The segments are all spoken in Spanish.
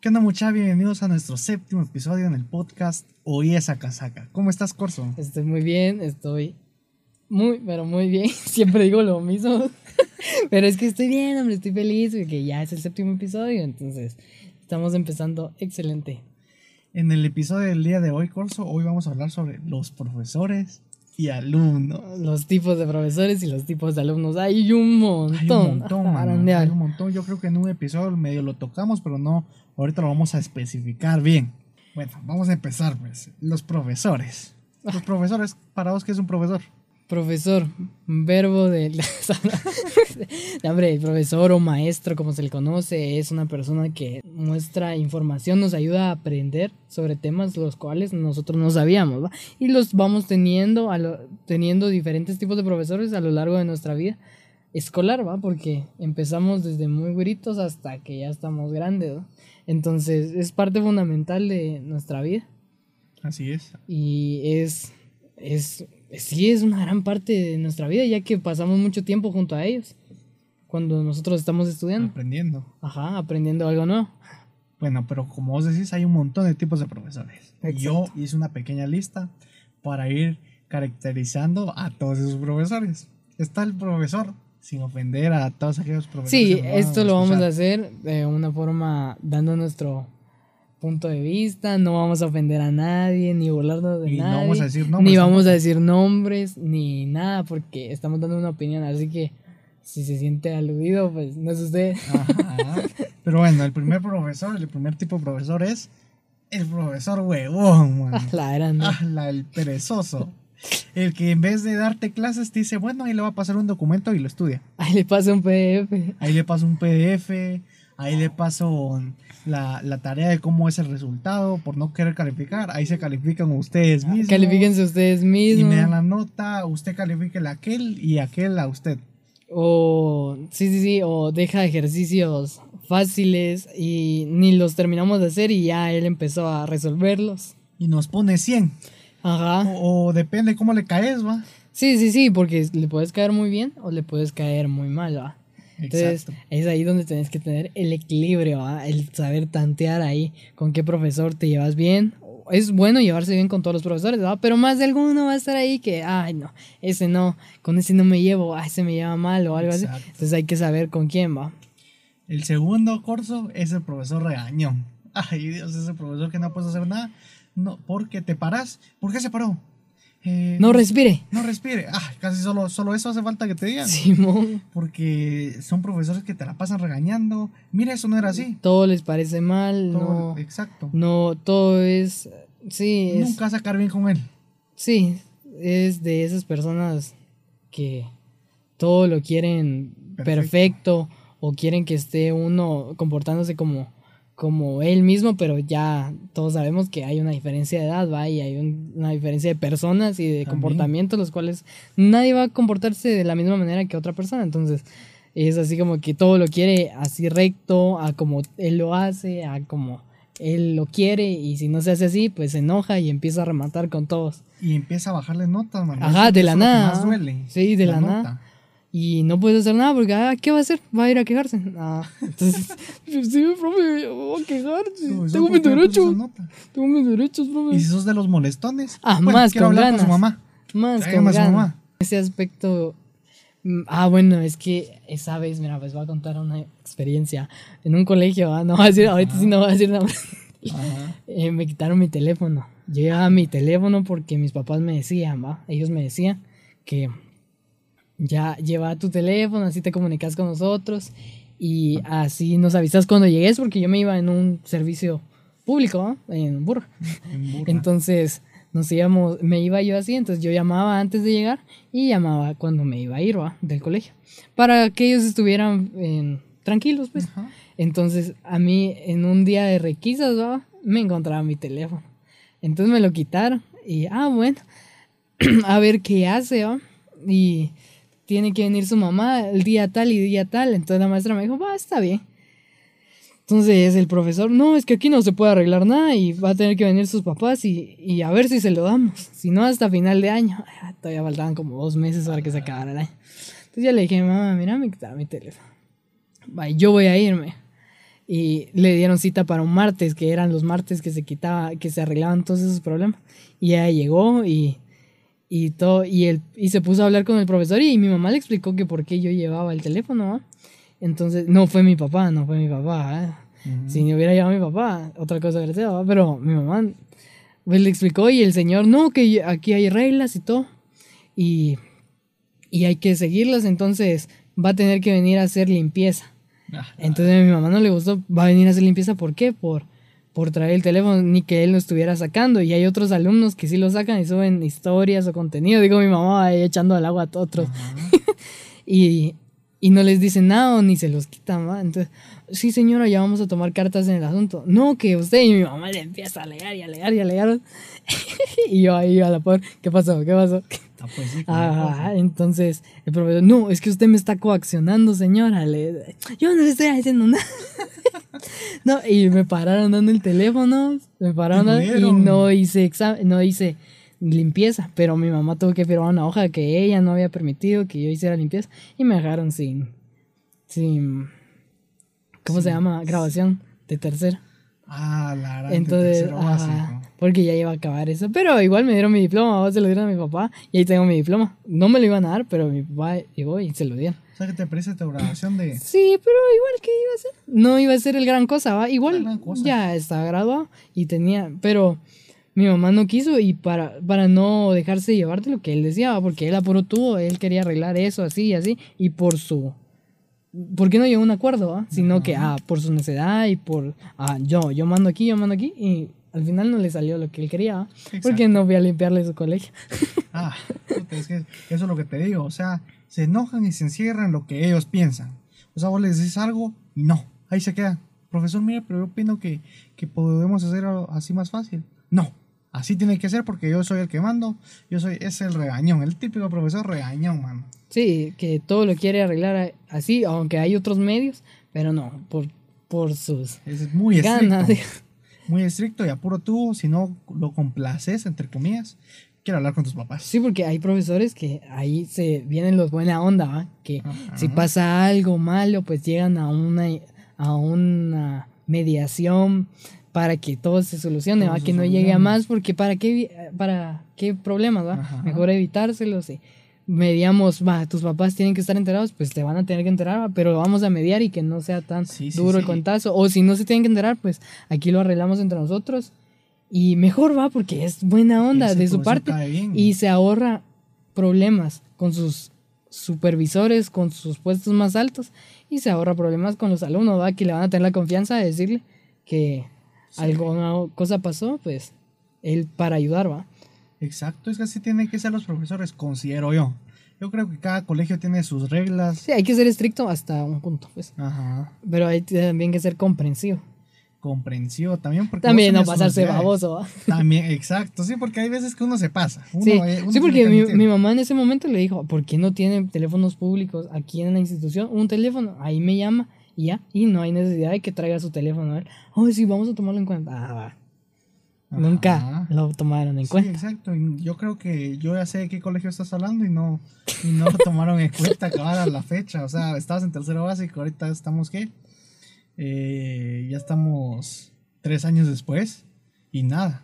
¿Qué onda mucha? Bienvenidos a nuestro séptimo episodio en el podcast Oí esa casaca. ¿Cómo estás, Corso? Estoy muy bien, estoy muy, pero muy bien. Siempre digo lo mismo. pero es que estoy bien, hombre, estoy feliz porque ya es el séptimo episodio, entonces estamos empezando excelente. En el episodio del día de hoy, Corso, hoy vamos a hablar sobre los profesores y alumnos. Los tipos de profesores y los tipos de alumnos. Hay un montón. Hay un montón, mano, hay un montón. Yo creo que en un episodio medio lo tocamos, pero no, ahorita lo vamos a especificar bien. Bueno, vamos a empezar, pues. Los profesores. Los profesores, para vos, ¿qué es un profesor? Profesor, verbo de... Hombre, profesor o maestro, como se le conoce, es una persona que muestra información, nos ayuda a aprender sobre temas los cuales nosotros no sabíamos, ¿va? Y los vamos teniendo, a teniendo diferentes tipos de profesores a lo largo de nuestra vida escolar, ¿va? Porque empezamos desde muy güeritos hasta que ya estamos grandes, ¿va? Entonces, es parte fundamental de nuestra vida. Así es. Y es, es sí es una gran parte de nuestra vida, ya que pasamos mucho tiempo junto a ellos. Cuando nosotros estamos estudiando. Aprendiendo. Ajá, aprendiendo algo nuevo. Bueno, pero como vos decís, hay un montón de tipos de profesores. Yo hice una pequeña lista para ir caracterizando a todos esos profesores. Está el profesor, sin ofender a todos aquellos profesores. Sí, esto lo vamos a hacer de una forma dando nuestro punto de vista, no vamos a ofender a nadie, ni burlarnos de nadie, vamos a decir nombres, ni vamos a decir nombres, ni nada, porque estamos dando una opinión, así que si se siente aludido, pues no es usted. Pero bueno, el primer profesor, el primer tipo de profesor es el profesor huevón, La grande. la, el perezoso. El que en vez de darte clases te dice, bueno, ahí le va a pasar un documento y lo estudia. Ahí le pasa un PDF. Ahí le pasa un PDF, ahí le paso la, la, tarea de cómo es el resultado por no querer calificar. Ahí se califican ustedes ah, mismos. Califíquense ustedes mismos. Y me dan la nota, usted califique a aquel y aquel a usted. O, sí, sí, sí, o deja ejercicios fáciles y ni los terminamos de hacer y ya él empezó a resolverlos. Y nos pone 100. Ajá. O, depende cómo le caes, va. Sí, sí, sí, porque le puedes caer muy bien o le puedes caer muy mal, va. Entonces, es ahí donde tienes que tener el equilibrio, el saber tantear ahí con qué profesor te llevas bien. Es bueno llevarse bien con todos los profesores, pero más de alguno va a estar ahí que, ay, no, ese no, con ese no me llevo, ay, ese me lleva mal o algo así. Entonces hay que saber con quién va. El segundo curso es el profesor regañón. Ay, Dios, ese profesor que no puedes hacer nada. No, porque te paras. ¿Por qué se paró? Eh, no respire. No respire. Ah, casi solo, solo eso hace falta que te digan. Simón. Porque son profesores que te la pasan regañando. Mira, eso no era así. Todo les parece mal. no, exacto. No, todo es. Sí. Nunca sacar bien con él. Sí, es de esas personas que todo lo quieren perfecto o quieren que esté uno comportándose como como él mismo, pero ya todos sabemos que hay una diferencia de edad, ¿va? Y hay una diferencia de personas y de comportamientos, los cuales nadie va a comportarse de la misma manera que otra persona. Entonces, es así como que todo lo quiere así recto, a como él lo hace, a como él lo quiere, y si no se hace así, pues se enoja y empieza a rematar con todos. Y empieza a bajarle notas, man. Ajá, de la nada. Sí, de la, nada y no puedes hacer nada porque, ah, ¿qué va a hacer? Va a ir a quejarse. Ah, entonces, sí, profe, voy a quejar. tengo mis derechos. Tengo mis derechos, profe. ¿Y si sos de los molestones? Ah, más con hablar ganas. con su mamá. Más con ganas. Mamá. Ese aspecto. Mm, ah, bueno, es que esa vez, mira, pues voy a contar una experiencia en un colegio, ¿ah? no voy a decir, ahorita sí no voy a decir nada. eh, me quitaron mi teléfono. Yo llevaba mi teléfono porque mis papás me decían, ¿va? Ellos me decían que ya lleva tu teléfono, así te comunicas con nosotros y así nos avisas cuando llegues porque yo me iba en un servicio público en Burra. Entonces nos íbamos, me iba yo así, entonces yo llamaba antes de llegar y llamaba cuando me iba a ir del colegio para que ellos estuvieran tranquilos pues. Entonces a mí en un día de requisas me encontraba mi teléfono. Entonces me lo quitaron y ah bueno, a ver qué hace y tiene que venir su mamá el día tal y día tal. Entonces la maestra me dijo, va, está bien. Entonces el profesor, no, es que aquí no se puede arreglar nada y va a tener que venir sus papás y, a ver si se lo damos. Si no, hasta final de año. Todavía faltaban como dos meses para que se acabara el año. Entonces yo le dije, mamá, mira, me quitaron mi teléfono. Va, yo voy a irme. y le dieron cita para un martes, que eran los martes que se quitaba, que se arreglaban todos esos problemas. Y ella llegó y, y todo, y, él, y se puso a hablar con el profesor y mi mamá le explicó que por qué yo llevaba el teléfono. Entonces, no fue mi papá, no fue mi papá. ¿eh? Si no hubiera llevado mi papá, otra cosa hubiera sido, pero mi mamá pues, le explicó y el señor, no, que aquí hay reglas y todo. Y, y hay que seguirlas, entonces va a tener que venir a hacer limpieza. Ah, entonces a mi mamá no le gustó, va a venir a hacer limpieza, ¿por qué? Por, por traer el teléfono, ni que él lo estuviera sacando. Y hay otros alumnos que sí lo sacan y suben historias o contenido. Digo, mi mamá va echando al agua a otros. y, y no les dicen nada ni se los quitan, ¿va? Entonces, sí señora, ya vamos a tomar cartas en el asunto. No, que usted y mi mamá le empieza a alegar y alegar y alegar. y yo ahí a la por, ¿qué pasó? ¿Qué pasó? Ah, pues sí, entonces el profesor, no, es que usted me está coaccionando, señora. Le, yo no le estoy haciendo nada. no, y me pararon dando el teléfono, me pararon y no hice examen, no hice limpieza, pero mi mamá tuvo que firmar una hoja que ella no había permitido que yo hiciera limpieza y me dejaron sin, sin, ¿cómo se llama? Grabación de tercera. Ah, la verdad. Entonces, porque ya iba a acabar eso. Pero igual me dieron mi diploma, se lo dieron a mi papá y ahí tengo mi diploma. No me lo iban a dar, pero mi papá llegó y se lo dieron. O sea, que te parece tu graduación de...? Sí, pero igual que iba a ser. No iba a ser el gran cosa, ¿va? Igual ya estaba graduado y tenía... Pero mi mamá no quiso y para, para no dejarse llevarte lo que él decía, porque él apuró todo, él quería arreglar eso así y así, y por su... ¿Por qué no llegó a un acuerdo? Ah? Sino que, ah, por su necedad y por, ah, yo, yo mando aquí, yo mando aquí, y al final no le salió lo que él quería, ¿ah? porque no voy a limpiarle su colegio. ah, es que eso es lo que te digo, o sea, se enojan y se encierran en lo que ellos piensan. O sea, vos les dices algo y no, ahí se queda. Profesor, mire, pero yo opino que, que podemos hacer así más fácil. No, Así tiene que ser porque yo soy el que mando. Yo soy, es el regañón, el típico profesor regañón, mano. Sí, que todo lo quiere arreglar así, aunque hay otros medios, pero no, por, por sus es muy ganas. Estricto, muy estricto y apuro tú, si no lo complaces, entre comillas, quiero hablar con tus papás. Sí, porque hay profesores que ahí se vienen los buena onda, ¿va? que si pasa algo malo, pues llegan a una, a una mediación para que todo se solucione, que no llegue a más, porque para qué, para qué problemas, ¿va? Mejor evitárselos y mediamos, va, tus papás tienen que estar enterados, pues te van a tener que enterar, pero vamos a mediar y que no sea tan duro el contazo, o si no se tienen que enterar, pues aquí lo arreglamos entre nosotros y mejor va, porque es buena onda de su parte y se ahorra problemas con sus supervisores, con sus puestos más altos y se ahorra problemas con los alumnos, va, que le van a tener la confianza de decirle que alguna cosa pasó, pues él para ayudar, ¿va? Exacto, es que así tienen que ser los profesores, considero yo. Yo creo que cada colegio tiene sus reglas. Sí, hay que ser estricto hasta un punto, pues. Ajá. Pero hay también que ser comprensivo. Comprensivo también porque también no pasarse baboso también exacto sí porque hay veces que uno se pasa sí, sí porque mi, mi, mamá en ese momento le dijo ¿por qué no tiene teléfonos públicos aquí en la institución un teléfono ahí me llama y ya, y no hay necesidad de que traiga su teléfono. A ver, oh, sí, vamos a tomarlo en cuenta. Ah, va. Nunca lo tomaron en cuenta. exacto. Yo creo que yo ya sé de qué colegio estás hablando y no, y no lo tomaron en cuenta acabar a la fecha. O sea, estabas en tercero básico, ahorita estamos, ¿qué? Eh, ya estamos tres años después y nada.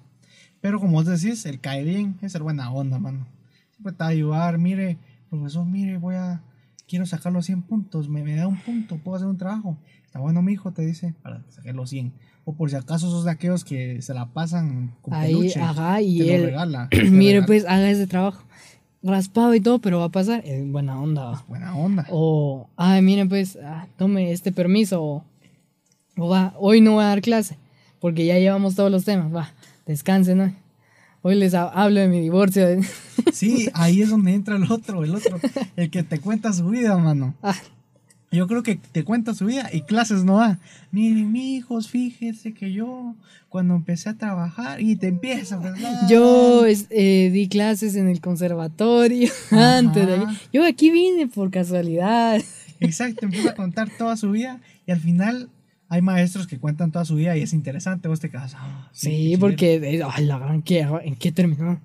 Pero como vos decís, el cae bien es ser buena onda, mano. Siempre te va a ayudar. Mire, profesor, mire, voy a quiero sacar los 100 puntos, me, me da un punto, puedo hacer un trabajo. Está bueno, mi hijo, te dice, para sacar los 100. O por si acaso sos de aquellos que se la pasan con Ahí, peluche, ajá, y te él, lo regala. mire, pues, haga ese trabajo. Raspado y todo, pero va a pasar. Es buena onda. buena onda. O, ay, miren, pues, ah, tome este permiso. O, o, va, hoy no voy a dar clase, porque ya llevamos todos los temas. Va, descansen, ¿no? Hoy les hablo de mi divorcio. Sí, ahí es donde entra el otro, el otro, el que te cuenta su vida, mano. Ah. Yo creo que te cuenta su vida y clases no da. Miren, hijos, fíjese que yo cuando empecé a trabajar y te empieza, ¿verdad? Yo eh, di clases en el conservatorio antes de Yo aquí vine por casualidad. Exacto, empieza a contar toda su vida y al final hay maestros que cuentan toda su vida y es interesante, vos te quedas. Ah, sí, porque, ay, la gran, ¿qué, ¿en qué terminó?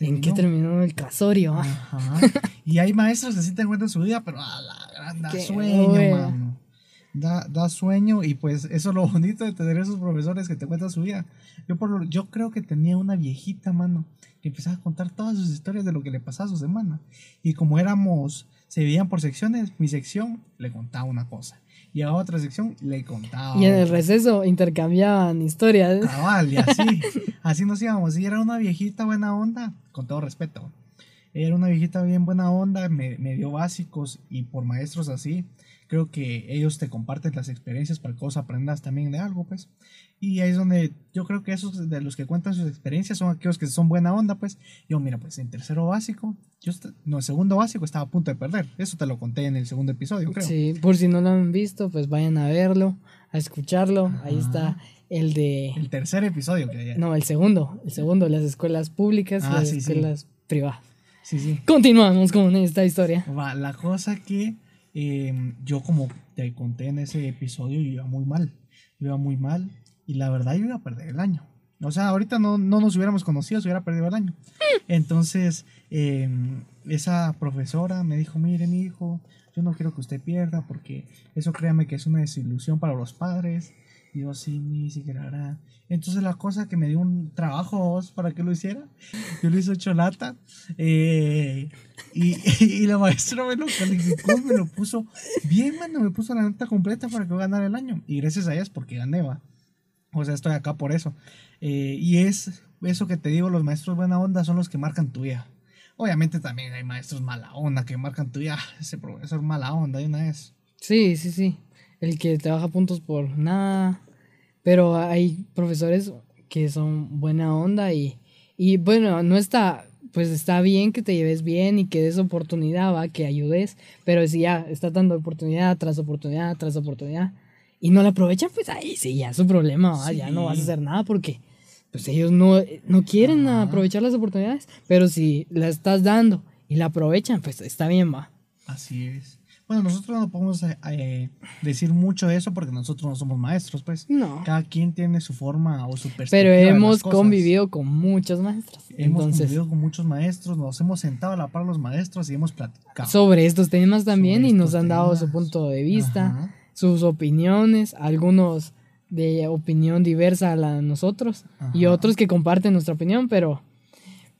¿En qué terminó, el casorio? Ajá. y hay maestros que sí te cuentan su vida, pero a la gran sueño, mano. da, da sueño y pues eso es lo bonito de tener esos profesores que te cuentan su vida. Yo, por, yo creo que tenía una viejita, mano, que empezaba a contar todas sus historias de lo que le pasaba a su semana. Y como éramos, se veían por secciones, mi sección le contaba una cosa. Y a otra sección le contaba. Y en el receso intercambiaban historias. Cabal, y así, así nos íbamos. Y era una viejita buena onda, con todo respeto. Era una viejita bien buena onda, me, me dio básicos y por maestros así creo que ellos te comparten las experiencias para que vos aprendas también de algo, pues. Y ahí es donde yo creo que esos de los que cuentan sus experiencias son aquellos que son buena onda, pues. Yo, mira, pues en tercero básico, yo, no, en segundo básico estaba a punto de perder. Eso te lo conté en el segundo episodio, creo. Sí, por si no lo han visto, pues vayan a verlo, a escucharlo. Ahí está el de... El tercer episodio que No, el segundo, el segundo, las escuelas públicas y ah, las escuelas privadas. Sí, sí. Continuamos con esta historia. Va, la cosa que Em, yo como te conté en ese episodio, yo iba muy mal. iba muy mal y la verdad yo iba a perder el año. O sea, ahorita no, no nos hubiéramos conocido si hubiera perdido el año. Entonces, em, esa profesora me dijo, mire mi hijo, yo no quiero que usted pierda porque eso créame que es una desilusión para los padres. Yo, sí, ni siquiera hará. Entonces la cosa que me dio un trabajo para que lo hiciera, yo lo hice cholata. Eh, y, y, la maestra me lo calificó, me lo puso bien, mano, me puso la nota completa para que yo ganara el año. Y gracias a ellas porque gané, va. O sea, estoy acá por eso. Eh, y es eso que te digo, los maestros buena onda son los que marcan tu vida. Obviamente también hay maestros mala onda que marcan tu vida. Ese profesor mala onda de una vez. Sí, sí, sí. El que te baja puntos por nada. Pero hay profesores que son buena onda y, y bueno, no está, pues está bien que te lleves bien y que des oportunidad, va, que ayudes, pero si ya está dando oportunidad tras oportunidad tras oportunidad y no la aprovechan, pues ahí sí, ya es su problema, ¿va? ya no vas a hacer nada porque pues ellos no, no quieren aprovechar las oportunidades, pero si la estás dando y la aprovechan, pues está bien, va. Así es. Bueno, nosotros no podemos eh, eh, decir mucho de eso porque nosotros no somos maestros, pues. No. Cada quien tiene su forma o su perspectiva. Pero hemos convivido con muchos maestros. Hemos convivido con muchos maestros, nos hemos sentado a la par los maestros y hemos platicado. Sobre estos temas también y nos han dado su punto de vista, sus opiniones, algunos de opinión diversa a la de nosotros y otros que comparten nuestra opinión, pero,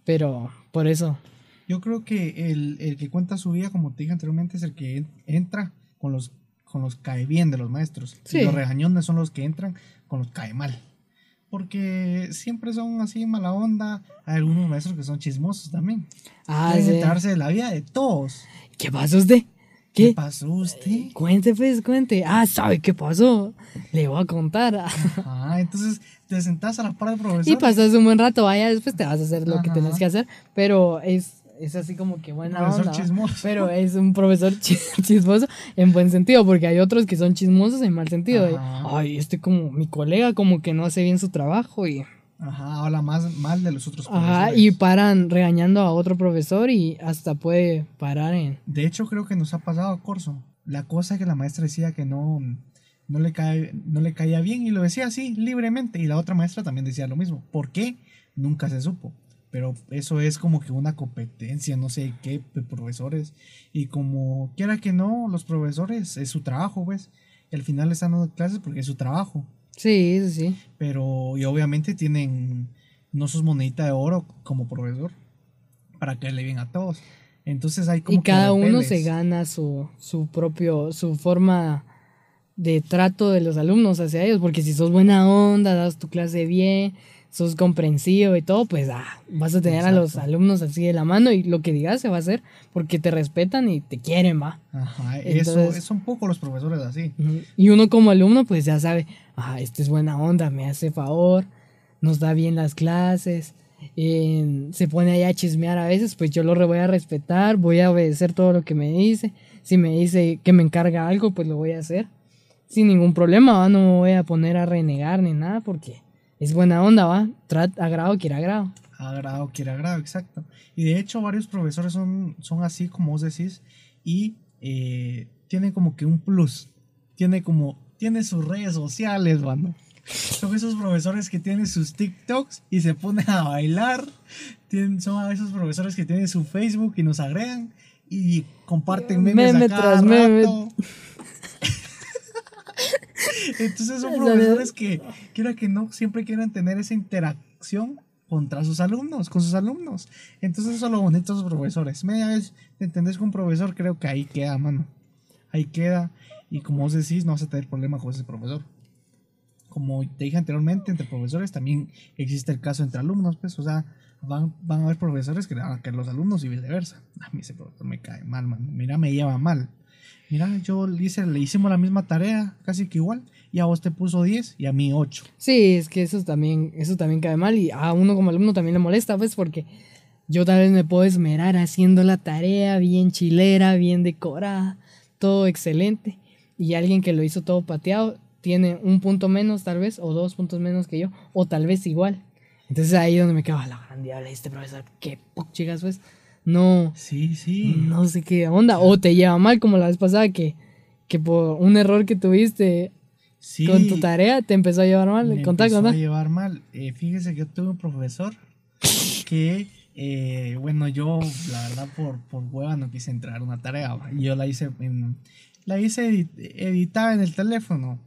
pero por eso yo creo que el, el, que cuenta su vida, como te dije anteriormente, es el que entra con los, con los cae bien de los maestros. Y los regañones son los que entran con los cae mal. Porque siempre son así mala onda. Hay algunos maestros que son chismosos también. Ah, Quieren enterarse de la vida de todos. ¿Qué pasó usted? ¿Qué? pasó usted? cuente, pues, cuente. Ah, ¿sabe qué pasó? Le voy a contar. Ah, entonces te sentás a la par del profesor. Y pasas un buen rato, vaya, después te vas a hacer lo que tenés que hacer. Pero es es así como que buena profesor Chismoso. Pero es un profesor chismoso en buen sentido, porque hay otros que son chismosos en mal sentido. Ay, este como mi colega como que no hace bien su trabajo y... Ajá, habla más mal de los otros profesores. Ajá, y paran regañando a otro profesor y hasta puede parar en... De hecho, creo que nos ha pasado a Corso. La cosa que la maestra decía que no, no, le, cae, no le caía bien y lo decía así, libremente. Y la otra maestra también decía lo mismo. ¿Por qué? Nunca se supo pero eso es como que una competencia, no sé qué, de profesores. Y como quiera que no, los profesores es su trabajo, pues. Y al final están dando clases porque es su trabajo. Sí, sí. Pero, y obviamente tienen, no sos monedita de oro como profesor, para que le bien a todos. Entonces hay como... Y cada uno se gana su, su propio, su forma de trato de los alumnos hacia ellos, porque si sos buena onda, das tu clase bien, sos comprensivo y todo, pues ah, vas a tener a los alumnos así de la mano y lo que digas se va a hacer porque te respetan y te quieren, va. Ajá, eso es un poco los profesores así. Y uno como alumno pues ya sabe, ah, este es buena onda, me hace favor, nos da bien las clases, se pone ahí a chismear a veces, pues yo lo voy a respetar, voy a obedecer todo lo que me dice, si me dice que me encarga algo, pues lo voy a hacer. Sin ningún problema, ¿va? no me voy a poner a renegar ni nada porque es buena onda, ¿va? Trat, agrado quiere agrado. Agrado quiere agrado, exacto. Y de hecho varios profesores son, son así como vos decís y eh, tienen como que un plus. Tiene como, tiene sus redes sociales, mano. Son esos profesores que tienen sus TikToks y se ponen a bailar. Tienen, son esos profesores que tienen su Facebook y nos agregan y comparten memes Meme tras meme. Entonces son profesores que, quiera que no, siempre quieran tener esa interacción contra sus alumnos, con sus alumnos. Entonces eso es lo bonito de esos profesores. Media vez te entendés con un profesor, creo que ahí queda, mano. Ahí queda. Y como vos decís, no vas a tener problema con ese profesor. Como te dije anteriormente, entre profesores también existe el caso entre alumnos, pues, o sea, van, van a haber profesores que le van a caer los alumnos y viceversa. A mí ese profesor me cae mal, mano. Mira, me lleva mal. Mira, yo le, hice, le hicimos la misma tarea, casi que igual, y a vos te puso 10 y a mí 8. Sí, es que eso también, eso también cae mal y a uno como alumno también le molesta, pues, porque yo tal vez me puedo esmerar haciendo la tarea bien chilera, bien decorada, todo excelente, y alguien que lo hizo todo pateado tiene un punto menos tal vez, o dos puntos menos que yo, o tal vez igual. Entonces ahí donde me quedo, la gran diabla, este profesor, qué chicas, pues no. Sí, sí. No sé qué onda. O te lleva mal, como la vez pasada, que, que por un error que tuviste con tu tarea te empezó a llevar mal. Me empezó a llevar mal. Eh, fíjese que yo tuve un profesor que, eh, bueno, yo, la verdad, por, por hueva no quise entrar una tarea. Yo la hice, la hice editada en el teléfono.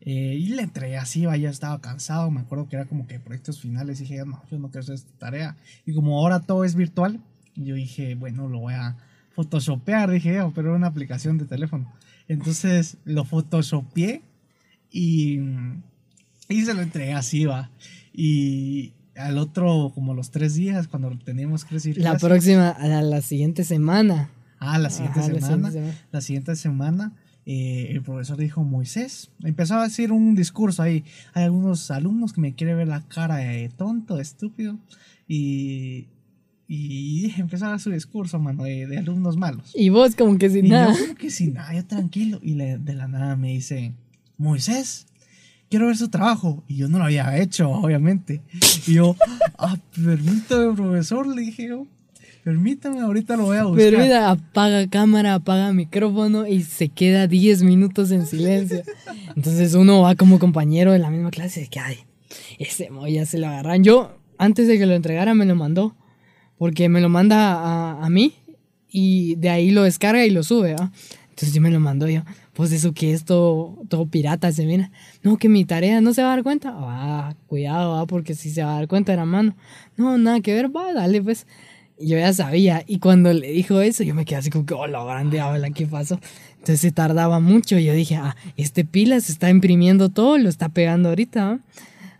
Eh, y le entré así, ya estaba cansado. Me acuerdo que era como que proyectos finales. Y dije, no, yo no quiero hacer esta tarea. Y como ahora todo es virtual, yo dije, bueno, lo voy a photoshopear, dije, oh, pero era una aplicación de teléfono. Entonces lo photoshopeé y, y se lo entregué así, va. Y al otro, como los tres días, cuando teníamos que decir... La próxima, a la, siguiente semana. Ah, la siguiente semana. La siguiente semana. Eh, el profesor dijo, Moisés, empezó a decir un discurso ahí. Hay algunos alumnos que me quieren ver la cara de tonto, estúpido. Y, y empezó a dar su discurso, mano, de, alumnos malos. Y vos como que sin nada. Yo como que sin nada, yo tranquilo. Y de la nada me dice, Moisés, quiero ver su trabajo. Y yo no lo había hecho, obviamente. Y yo, ah, permítame, profesor, le dije yo. Permítame, ahorita lo voy a buscar. Pero mira, apaga cámara, apaga micrófono y se queda 10 minutos en silencio. Entonces uno va como compañero de la misma clase de que, ay, ese ya se lo agarran. Yo, antes de que lo entregara, me lo mandó porque me lo manda a, a mí y de ahí lo descarga y lo sube. Entonces yo me lo mando yo, pues eso que es todo, todo pirata, se mira. No, que mi tarea no se va a dar cuenta. Ah, cuidado, ¿ah? porque si se va a dar cuenta era mano. No, nada que ver, va, dale pues. yo ya sabía, y cuando le dijo eso, yo me quedé así como que, oh, grande, habla, ¿qué pasó? Entonces se tardaba mucho, yo dije, ah, este pila se está imprimiendo todo, lo está pegando ahorita, ¿ah?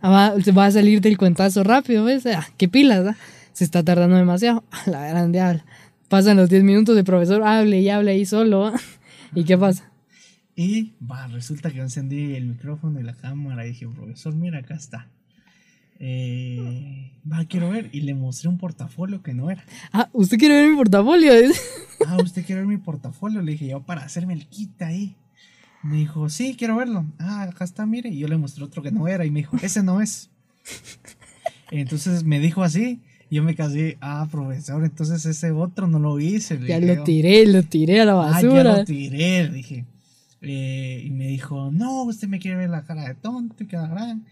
ah va, va, a salir del cuentazo rápido, ¿ves? Ah, ¿qué pilas, ah? Se está tardando demasiado. A la grande habla. Pasan los 10 minutos, de profesor hable y hable ahí solo. ¿Y qué pasa? Y va, resulta que encendí el micrófono y la cámara y dije, profesor, mira, acá está. Eh, va, quiero ver. Y le mostré un portafolio que no era. Ah, ¿usted quiere ver mi portafolio? ah, ¿usted quiere ver mi portafolio? Le dije yo para hacerme el kit ahí. Me dijo, sí, quiero verlo. Ah, acá está, mire. Y yo le mostré otro que no era y me dijo, ese no es. Entonces me dijo así yo me casé, ah, profesor, entonces ese otro no lo hice. Ya lo tiré, lo tiré a la basura. Ah, ya lo tiré, dije. Eh, y me dijo, no, usted me quiere ver la cara de tonto y queda gran.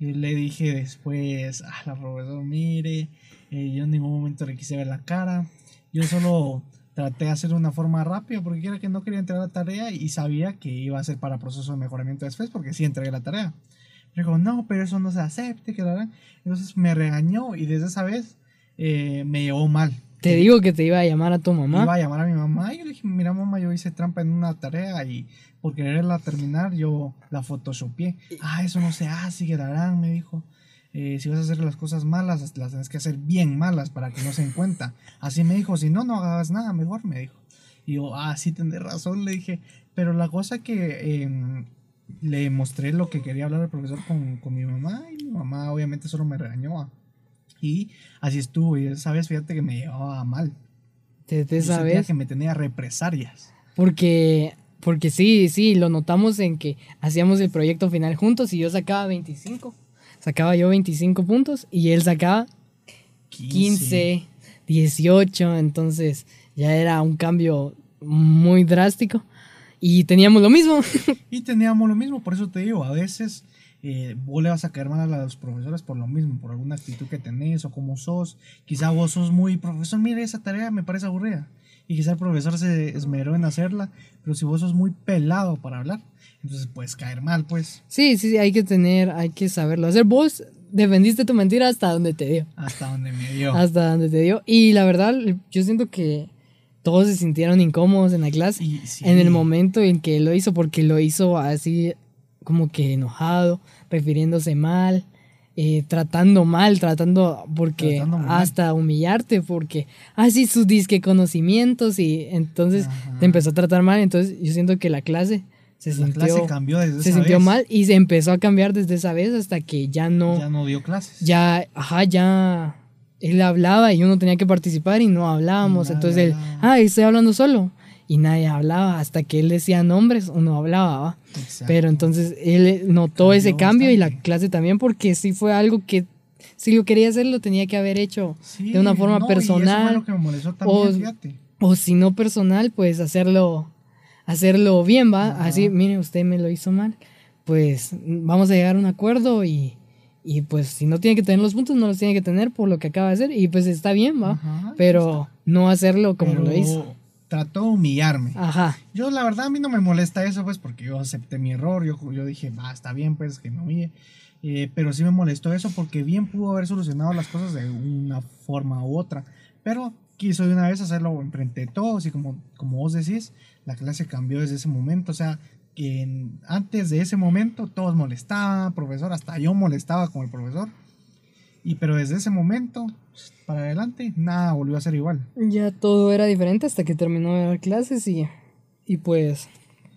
Y le dije después, ah, la profesor, mire, eh, yo en ningún momento le quise ver la cara. Yo solo traté de hacer de una forma rápida porque era que no quería entregar la tarea y sabía que iba a ser para proceso de mejoramiento después porque sí entregué la tarea. Me dijo, no, pero eso no se acepte, que Entonces me regañó y desde esa vez eh, me llevó mal. Te digo que te iba a llamar a tu mamá. Iba a llamar a mi mamá y yo le dije, mira mamá, yo hice trampa en una tarea y por quererla terminar yo la photoshopeé. Ah, eso no se hace, quedarán, me dijo. Eh, si vas a hacer las cosas malas, las tienes que hacer bien malas para que no se den cuenta. Así me dijo, si no, no hagas nada, mejor me dijo. Y yo, ah, sí, tendré razón, le dije. Pero la cosa que em, le mostré lo que quería hablar el profesor con, con mi mamá y mi mamá obviamente solo me regañó. Y así estuvo. Y esa vez, fíjate que me llevaba mal. ¿Desde esa vez? que me tenía represalias. Porque, porque sí, sí, lo notamos en que hacíamos el proyecto final juntos y yo sacaba 25. Sacaba yo 25 puntos y él sacaba 15, 18. Entonces ya era un cambio muy drástico. Y teníamos lo mismo. y teníamos lo mismo, por eso te digo, a veces eh, vos le vas a caer mal a los profesores por lo mismo, por alguna actitud que tenés o como sos. Quizá vos sos muy profesor, mire esa tarea me parece aburrida. y quizá el profesor se esmeró en hacerla, pero si vos sos muy pelado para hablar, entonces puedes caer mal, pues. Sí, sí, sí, hay que tener, hay que saberlo hacer. Vos defendiste tu mentira hasta donde te dio. Hasta donde me dio. Hasta donde te dio. Y la verdad, yo siento que todos se sintieron incómodos en la clase en el momento en que lo hizo, porque lo hizo así como que enojado, refiriéndose mal. Eh, tratando mal, tratando, porque hasta humillarte, porque así ah, sus disque conocimientos y entonces te empezó a tratar mal, entonces yo siento que la clase se sintió, cambió desde se sintió mal y se empezó a cambiar desde esa vez hasta que ya no, ya no dio clases. Ya, ajá, ya él hablaba y uno tenía que participar y no hablábamos, entonces él, ah, estoy hablando solo y nadie hablaba. Hasta que él decía nombres, uno hablaba. Pero entonces él notó ese cambio y la clase también, porque sí fue algo que si lo quería hacer, lo tenía que haber hecho de una forma personal. o, si no personal, pues hacerlo, hacerlo bien, ¿va? Así, mire, usted me lo hizo mal. Pues vamos a llegar a un acuerdo y, y pues si no tiene que tener los puntos, no los tiene que tener por lo que acaba de hacer. Y pues está bien, ¿va? Pero no hacerlo como lo hizo trató de humillarme. Ajá. Yo, la verdad, a mí no me molesta eso, pues, porque yo acepté mi error. Yo, yo dije, va, está bien, pues, que me humille. Eh, pero sí me molestó eso porque bien pudo haber solucionado las cosas de una forma u otra. Pero quiso de una vez hacerlo enfrente de todos y como, como vos decís, la clase cambió desde ese momento. O sea, que antes de ese momento todos molestaban, profesor, hasta yo molestaba con el profesor. Y pero desde ese momento para adelante, nada volvió a ser igual. Ya todo era diferente hasta que terminó de dar clases y, y pues...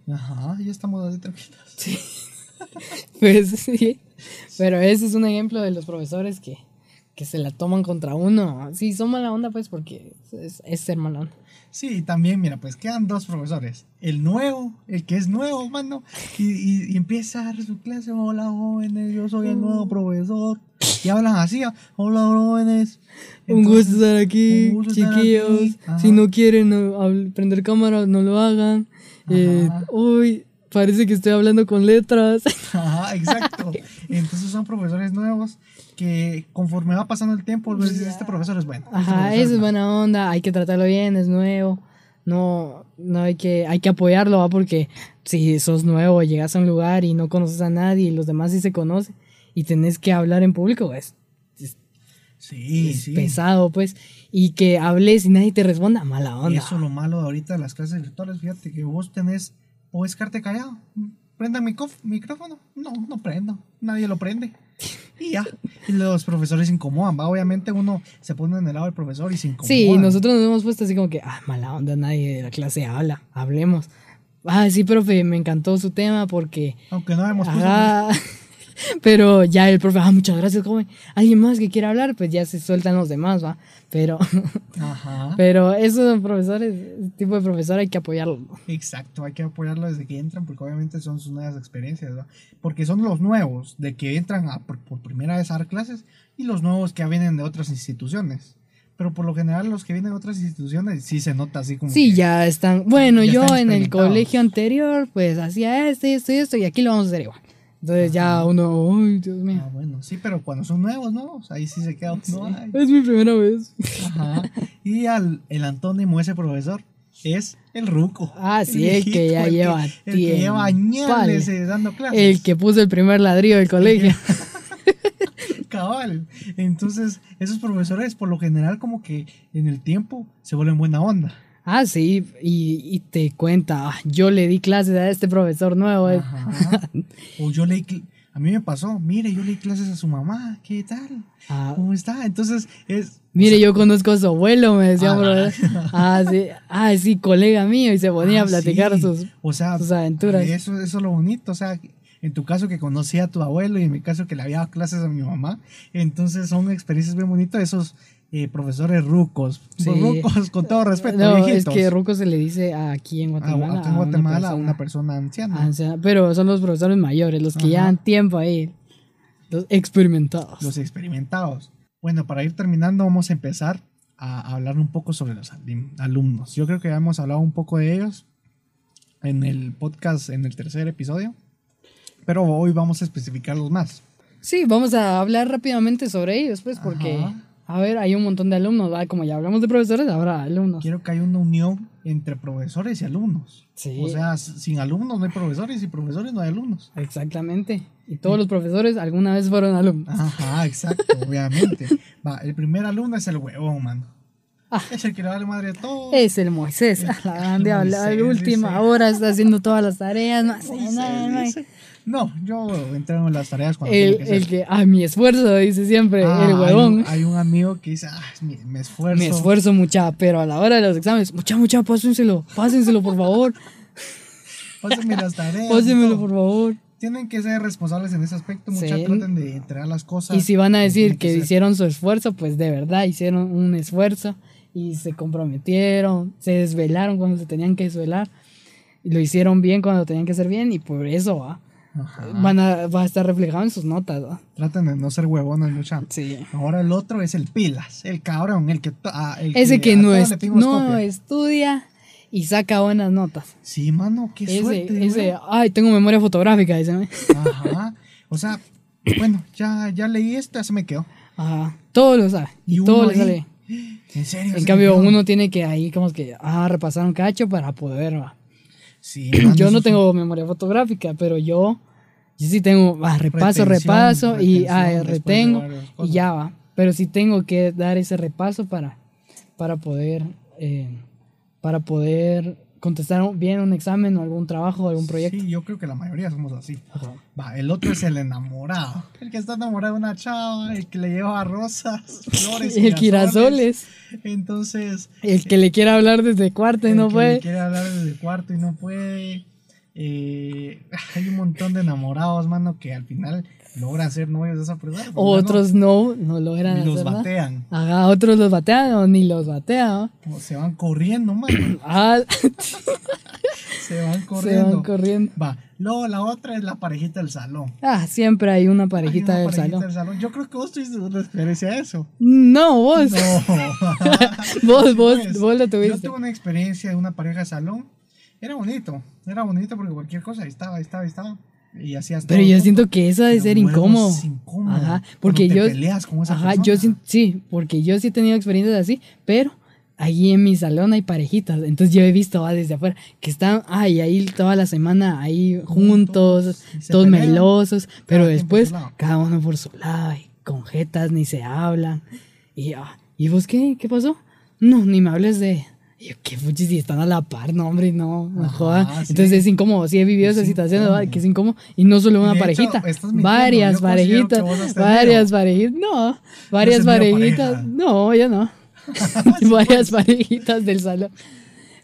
Ajá, ya estamos así tranquilos. Sí. pues sí. Pero ese es un ejemplo de los profesores que, que se la toman contra uno. Sí, son mala onda pues porque es, es ser mala onda. Sí, también, mira, pues quedan dos profesores. El nuevo, el que es nuevo, mano, y, y, empieza a dar su clase. Hola, jóvenes, yo soy el nuevo profesor. Y hablan así, ah, hola, jóvenes. un gusto estar aquí, chiquillos. Si no quieren prender cámara, no lo hagan. Eh, uy, parece que estoy hablando con letras. Ajá, exacto. Entonces son profesores nuevos que conforme va pasando el tiempo, pues, este profesor es bueno. Este Ajá, eso es buena onda, hay que tratarlo bien, es nuevo. No, no hay que, hay que apoyarlo, ¿va? porque si sos nuevo, llegas a un lugar y no conoces a nadie y los demás sí se conocen y tenés que hablar en público, es, sí, pesado, pues. Y que hables y nadie te responda, mala onda. eso es lo malo de ahorita de las clases virtuales, fíjate que vos tenés, puedes quedarte callado. ¿Prenda mi micrófono? No, no prendo, nadie lo prende. Y ya. Y los profesores se incomodan, ¿va? Obviamente uno se pone en el lado del profesor y se incomoda. Sí, nosotros nos hemos puesto así como que, ah, mala onda, nadie de la clase habla, hablemos. Ah, sí, profe, me encantó su tema porque... Aunque no hemos puesto... Pero ya el profe, ah, muchas gracias, joven. ¿Alguien más que quiera hablar? Pues ya se sueltan los demás, ¿va? Pero, Ajá. pero esos profesores, ese tipo de profesor hay que apoyarlo. Exacto, hay que apoyarlo desde que entran, porque obviamente son sus nuevas experiencias, ¿va? Porque son los nuevos, de que entran a, por, primera vez a dar clases, y los nuevos que vienen de otras instituciones. Pero por lo general los que vienen de otras instituciones sí se nota así como... Sí, ya están... Bueno, yo en el colegio anterior pues hacía esto y esto y esto y aquí lo vamos a hacer igual. Entonces ya uno, ay, Dios mío. Ah, bueno, sí, pero cuando son nuevos, ¿no? ahí sí se queda. Es mi primera vez. Ajá. Y al, el antónimo ese profesor es el ruco. Ah, sí, el, que ya lleva tiempo. El que lleva años dando clases. El que puso el primer ladrillo del colegio. Cabal. Entonces, esos profesores, por lo general, como que en el tiempo se vuelven buena onda. Ah, sí, y, te cuenta, ah, yo le di clases a este profesor nuevo. Eh". o yo le a mí me pasó, mire, yo le di clases a su mamá, ¿qué tal? Ah. ¿Cómo está? Entonces es... Mire, yo conozco a su abuelo, me decía, ah, ah, sí, ah, sí, colega mío, y se ponía a platicar sus, o sea, sus aventuras. Eso, eso es lo bonito, o sea, en tu caso que conocí a tu abuelo y en mi caso que le había dado clases a mi mamá, entonces son experiencias bien bonitas, esos eh, profesores rucos. Rucos, con todo respeto. No, es que rucos se le dice aquí en Guatemala. aquí en Guatemala a una persona, anciana. Pero son los profesores mayores, los que llevan tiempo ahí. Los experimentados. Los experimentados. Bueno, para ir terminando, vamos a empezar a hablar un poco sobre los alumnos. Yo creo que ya hemos hablado un poco de ellos en el podcast, en el tercer episodio. Pero hoy vamos a especificarlos más. Sí, vamos a hablar rápidamente sobre ellos, pues, porque A ver, hay un montón de alumnos, ¿va? Como ya hablamos de profesores, ahora alumnos. Quiero que haya una unión entre profesores y alumnos. Sí. O sea, sin alumnos no hay profesores y profesores no hay alumnos. Exactamente. Y todos los profesores alguna vez fueron alumnos. Ajá, exacto, obviamente. Va, el primer alumno es el huevón, mano. Ah, es el que le vale madre a todo. Es el Moisés, la grande habla, el último, ahora está haciendo todas las tareas, no hace nada, no, yo entrego en las tareas cuando el, que El que, ah, mi esfuerzo, dice siempre, ah, el huevón. Hay, un amigo que dice, ah, mi, mi, esfuerzo. Mi esfuerzo, mucha, pero a la hora de los exámenes, mucha, mucha, pásenselo, pásenselo, por favor. Pásenme las tareas. Pásenmelo, por favor. Tienen que ser responsables en ese aspecto, mucha, traten de entregar las cosas. Y si van a decir que, hicieron su esfuerzo, pues de verdad hicieron un esfuerzo y se comprometieron, se desvelaron cuando se tenían que desvelar, y lo hicieron bien cuando tenían que hacer bien, y por eso va van a, va a estar reflejado en sus notas. Traten de no ser huevones, mucha. Sí. Ahora el otro es el pilas, el cabrón, el que. Ah, Ese que, no, es, no estudia y saca buenas notas. Sí, mano, qué ese, suerte. Ese, ay, tengo memoria fotográfica, dice. Ajá. O sea, bueno, ya, ya leí esto, ya se me quedó. Ajá. Todo lo sabe. Y todo lo sale. En serio. En cambio, uno tiene que ahí, como que, ah, repasar un cacho para poder. Sí, yo no tengo memoria fotográfica, pero yo, yo sí tengo, ah, repaso, repaso y ah, retengo y ya va. Pero sí tengo que dar ese repaso para, para poder, eh, para poder contestar bien un examen o algún trabajo o algún proyecto. Sí, yo creo que la mayoría somos así. Va, el otro es el enamorado. El que está enamorado de una chava, el que le lleva rosas, flores. el girasoles. Entonces. El que le quiere hablar desde cuarto y no puede. El que le quiere hablar desde cuarto y no puede. Eh, hay un montón de enamorados, mano, que al final logran ser novios de esa persona. Otros no, no logran. Ni los batean. Ajá, otros los batean o ni los batean. Se van corriendo, mano. ah. se van corriendo. Se van corriendo. Va. Luego la otra es la parejita del salón. Ah, siempre hay una parejita, del, salón. Yo creo que vos tuviste experiencia a eso. No, vos. No. vos, vos, pues, vos lo tuviste. Yo tuve una experiencia de una pareja de salón. Era bonito, era bonito porque cualquier cosa ahí estaba, ahí estaba, ahí estaba. Y hacías Pero yo siento que eso ha de ser incómodo. incómodo. Ajá, porque yo. Peleas con esa ajá, yo sí, porque yo sí he tenido experiencias así, pero allí en mi salón hay parejitas. Entonces yo he visto ah, desde afuera que están ay, ahí toda la semana ahí juntos, todos melosos, pero después cada uno por su lado, y con jetas ni se hablan. Y, ah, ¿y vos qué? ¿Qué pasó? No, ni me hables de, y yo, qué fuchis, si están a la par, no, hombre, no, no joda. Entonces es incómodo, sí he vivido esa situación, que es incómodo. Y no solo una parejita, varias parejitas, varias parejitas, no, varias parejitas, no, yo no. varias parejitas del salón.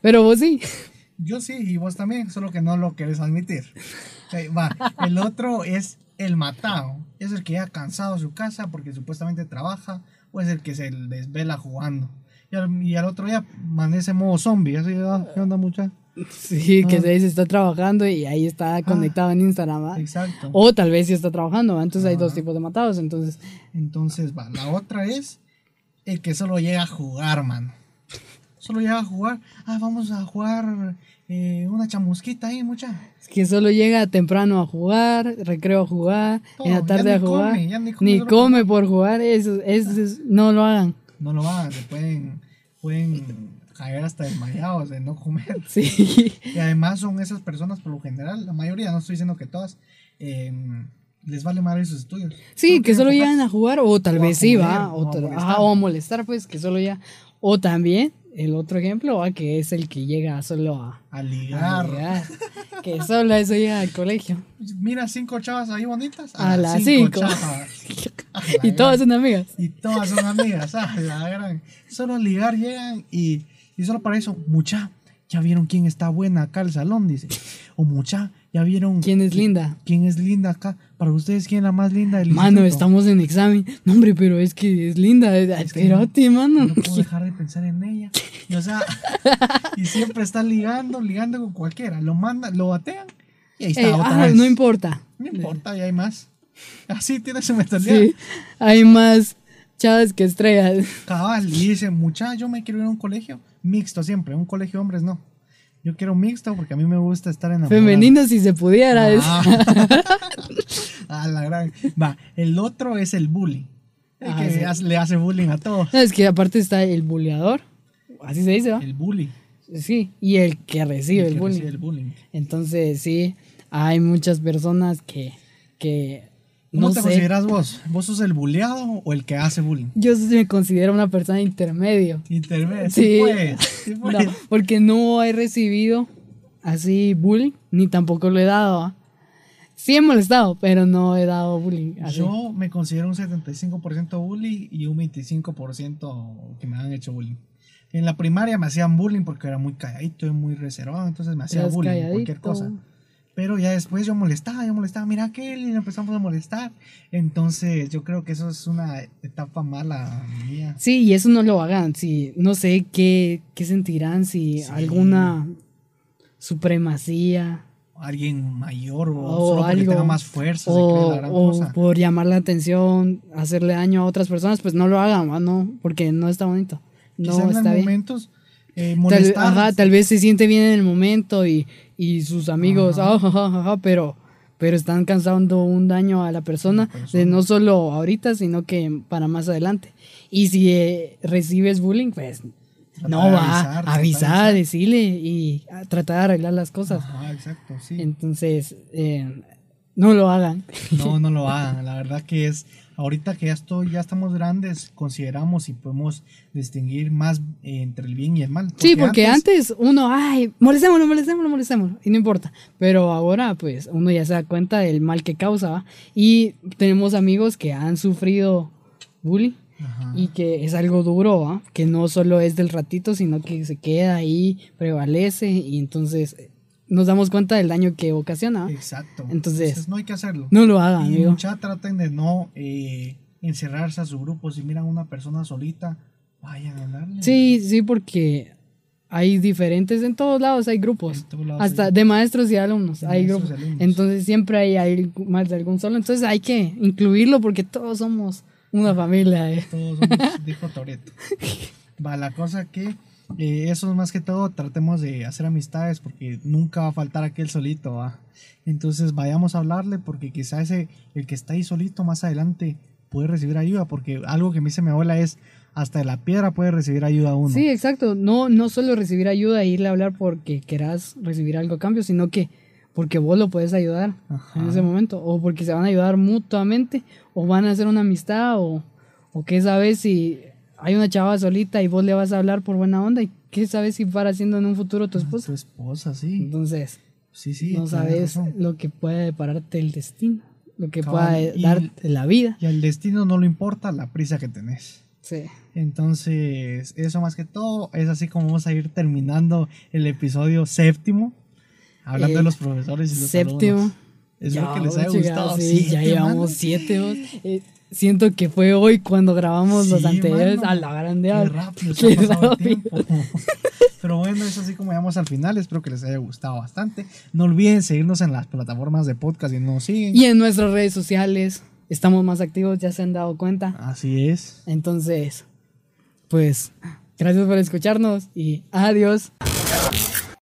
Pero vos sí. Yo sí, y vos también, solo que no lo querés admitir. va, el otro es el matado. Es el que ya ha cansado su casa porque supuestamente trabaja, o es el que se desvela jugando. Y al, otro día amanece modo zombie, así, ah, ¿qué onda mucha? Sí, que ah. se está trabajando y ahí está ah. conectado en Instagram. Exacto. O tal vez sí está trabajando, entonces hay dos tipos de matados, entonces... Entonces, va, la otra es el que solo llega a jugar, man. Solo llega a jugar, ah, vamos a jugar eh, una chamusquita ahí, mucha. Es que solo llega temprano a jugar, recreo a jugar, en la tarde a jugar. ni come, por jugar, eso, eso, no lo hagan no lo hagan, se pueden, pueden caer hasta desmayados de no comer. Sí. Y además son esas personas, por lo general, la mayoría, no estoy diciendo que todas, em, les vale madre sus estudios. Sí, que solo llegan a jugar, o tal vez sí, va, o, a molestar, pues, que solo ya, o también el otro ejemplo, que es el que llega solo a, a, ligar. que solo eso llega al colegio. Mira, cinco chavas ahí bonitas. A, las cinco. y todas son amigas. Y todas son amigas. la gran. Solo ligar llegan y, y solo para eso, mucha, ya vieron quién está buena acá el salón, dice. O mucha, ya vieron. ¿Quién es linda? ¿Quién es linda acá? Para ustedes, ¿quién es la más linda del Mano, estamos en examen. No, hombre, pero es que es linda. Espérate, mano. No puedo dejar de pensar en ella. Y, o sea, y siempre está ligando, ligando con cualquiera. Lo manda, lo batean y ahí está eh, otra ah, No importa. No importa, y hay más. Así tiene su mentalidad. Sí, hay más chavas que estrellas. Cabal, y dice, muchacho, yo me quiero ir a un colegio mixto siempre. Un colegio hombres no. Yo quiero mixto porque a mí me gusta estar en Femenino si se pudiera. Ah. ah, la gran. Va, el otro es el bully. El que ah, le hace bullying a todos. es que aparte está el bulleador. Así se dice, ¿va? El bully. Sí, y el que recibe el, bullying. Entonces, sí, hay muchas personas que, que ¿Cómo te consideras vos? ¿Vos sos el bulleado o el que hace bullying? Yo me considero una persona intermedio. Intermedio, sí, porque no he recibido así bullying, ni tampoco lo he dado. Sí he molestado, pero no he dado bullying. Yo me considero un 75% bullying y un 25% que me han hecho bullying. En la primaria me hacían bullying porque era muy calladito y muy reservado, entonces me hacían bullying, cualquier cosa. Pero ya después yo molestaba, yo molestaba, mira aquel, y empezamos a molestar. Entonces yo creo que eso es una etapa mala mía. Sí, y eso no lo hagan. Si, no sé qué, qué sentirán si alguna supremacía. Alguien mayor o, algo, tenga más fuerza. O, por llamar la atención, hacerle daño a otras personas, pues no lo hagan, ¿no? Porque no está bonito. No está bien. momentos eh, tal, tal vez se siente bien en el momento y, y sus amigos, ah, pero, pero están causando un daño a la persona, De no solo ahorita, sino que para más adelante. Y si eh, recibes bullying, pues no va a avisar, decirle y tratar de arreglar las cosas. exacto, sí. Entonces, eh, no lo hagan. No, no lo hagan. La verdad que es ahorita que ya, estoy, ya estamos grandes, consideramos y podemos distinguir más entre el bien y el mal. sí, porque antes, uno, ay, molestémoslo, molestémoslo, molestémoslo, y no importa. Pero ahora, pues, uno ya se da cuenta del mal que causa. Y tenemos amigos que han sufrido bullying. Y que es algo duro, que no solo es del ratito, sino que se queda ahí, prevalece y entonces nos damos cuenta del daño que ocasiona. Exacto. Entonces, no hay que hacerlo. No lo hagan, y Mucha traten de no eh, encerrarse a su grupo. Si miran a una persona solita, vayan a hablarle. Sí, sí, porque hay diferentes en todos lados, hay grupos. Hasta de maestros y alumnos, hay grupos. Entonces siempre hay, hay, más de algún solo. Entonces hay que incluirlo porque todos somos una familia. Eh. Todos somos, dijo Toreto. Va, la cosa que eh, eso es más que todo, tratemos de hacer amistades porque nunca va a faltar aquel solito, ¿va? Entonces vayamos a hablarle porque quizá ese, el que está ahí solito más adelante puede recibir ayuda porque algo que me dice mi abuela es hasta de la piedra puede recibir ayuda uno. Sí, exacto. No, no solo recibir ayuda e irle a hablar porque querás recibir algo a cambio, sino que porque vos lo puedes ayudar en ese momento o porque se van a ayudar mutuamente o van a hacer una amistad o, o qué sabes si hay una chava solita y vos le vas a hablar por buena onda y qué sabes si para siendo en un futuro tu esposa. Tu esposa, sí. Entonces, sí, sí, no sabes lo que puede depararte el destino, lo que puede darte la vida. Y al destino no le importa la prisa que tenés. Sí. Entonces, eso más que todo, es así como vamos a ir terminando el episodio séptimo, hablando de los profesores y los séptimo. Espero que les haya gustado. Sí, ya llevamos siete. Eh, siento que fue hoy cuando grabamos los anteriores a la grande. Qué rápido, Pero bueno, es así como llegamos al final. Espero que les haya gustado bastante. No olviden seguirnos en las plataformas de podcast y nos siguen. Y en nuestras redes sociales. Estamos más activos, ya se han dado cuenta. Así es. Entonces, pues, gracias por escucharnos y adiós.